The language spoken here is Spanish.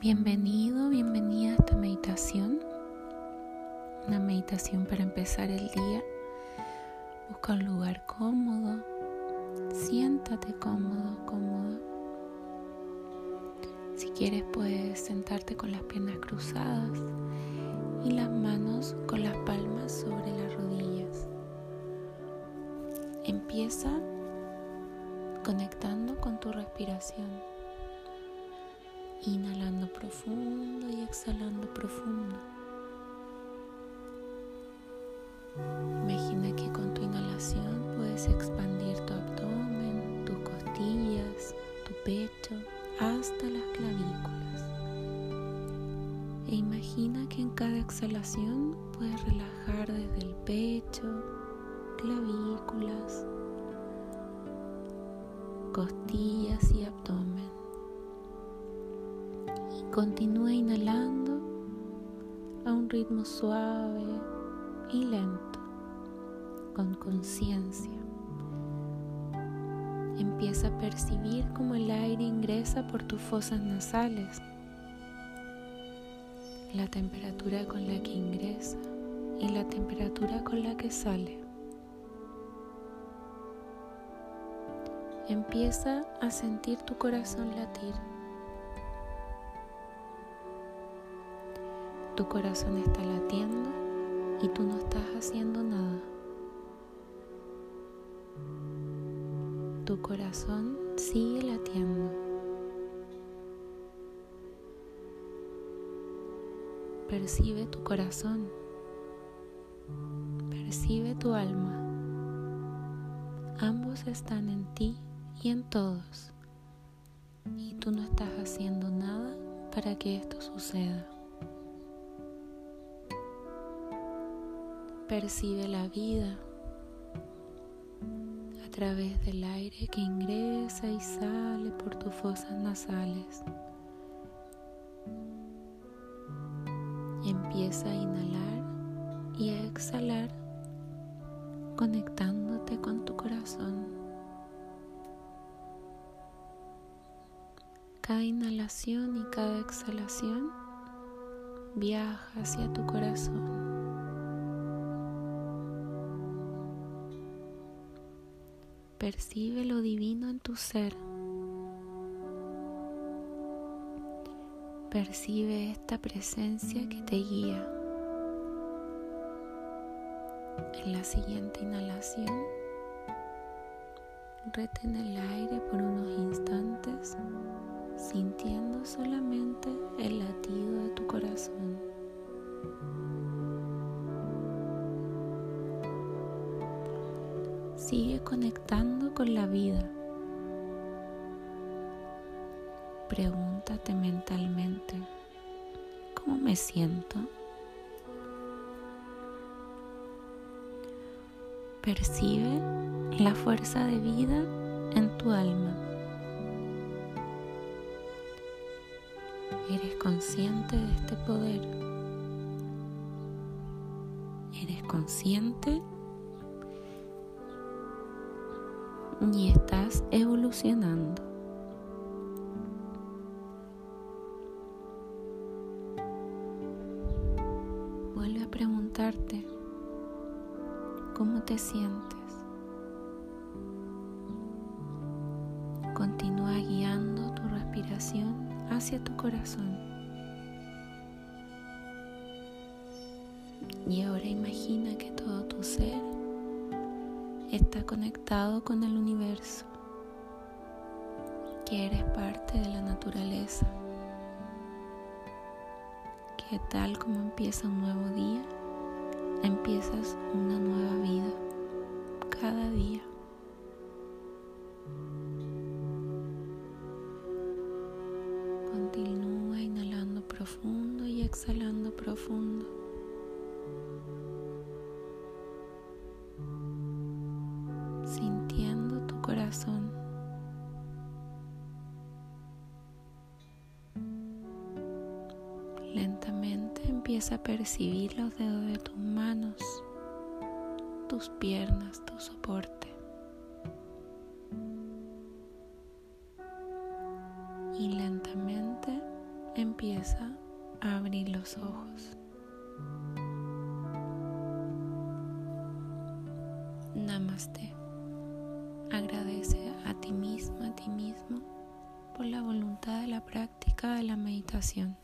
Bienvenido, bienvenida a esta meditación. Una meditación para empezar el día. Busca un lugar cómodo. Siéntate cómodo, cómodo. Si quieres puedes sentarte con las piernas cruzadas y las manos con las palmas sobre las rodillas. Empieza conectando con tu respiración inhalando profundo y exhalando profundo. Imagina que con tu inhalación puedes expandir tu abdomen, tus costillas, tu pecho hasta las clavículas. E imagina que en cada exhalación puedes relajar desde el pecho, clavículas, costillas y abdomen. Continúa inhalando a un ritmo suave y lento, con conciencia. Empieza a percibir cómo el aire ingresa por tus fosas nasales, la temperatura con la que ingresa y la temperatura con la que sale. Empieza a sentir tu corazón latir. Tu corazón está latiendo y tú no estás haciendo nada. Tu corazón sigue latiendo. Percibe tu corazón. Percibe tu alma. Ambos están en ti y en todos. Y tú no estás haciendo nada para que esto suceda. Percibe la vida a través del aire que ingresa y sale por tus fosas nasales. empieza a inhalar y a exhalar conectándote con tu corazón. Cada inhalación y cada exhalación viaja hacia tu corazón. Percibe lo divino en tu ser. Percibe esta presencia que te guía. En la siguiente inhalación, retén el aire por unos instantes, sintiendo con la vida. Pregúntate mentalmente, ¿cómo me siento? Percibe la fuerza de vida en tu alma. Eres consciente de este poder. Eres consciente y estás evolucionando. Vuelve a preguntarte cómo te sientes. Continúa guiando tu respiración hacia tu corazón. Y ahora imagina está conectado con el universo, que eres parte de la naturaleza, que tal como empieza un nuevo día, empiezas una nueva vida cada día. Continúa inhalando profundo y exhalando profundo. Lentamente empieza a percibir los dedos de tus manos, tus piernas, tu soporte. Y lentamente empieza a abrir los ojos. Namaste. Agradece a ti misma, a ti mismo por la voluntad de la práctica de la meditación.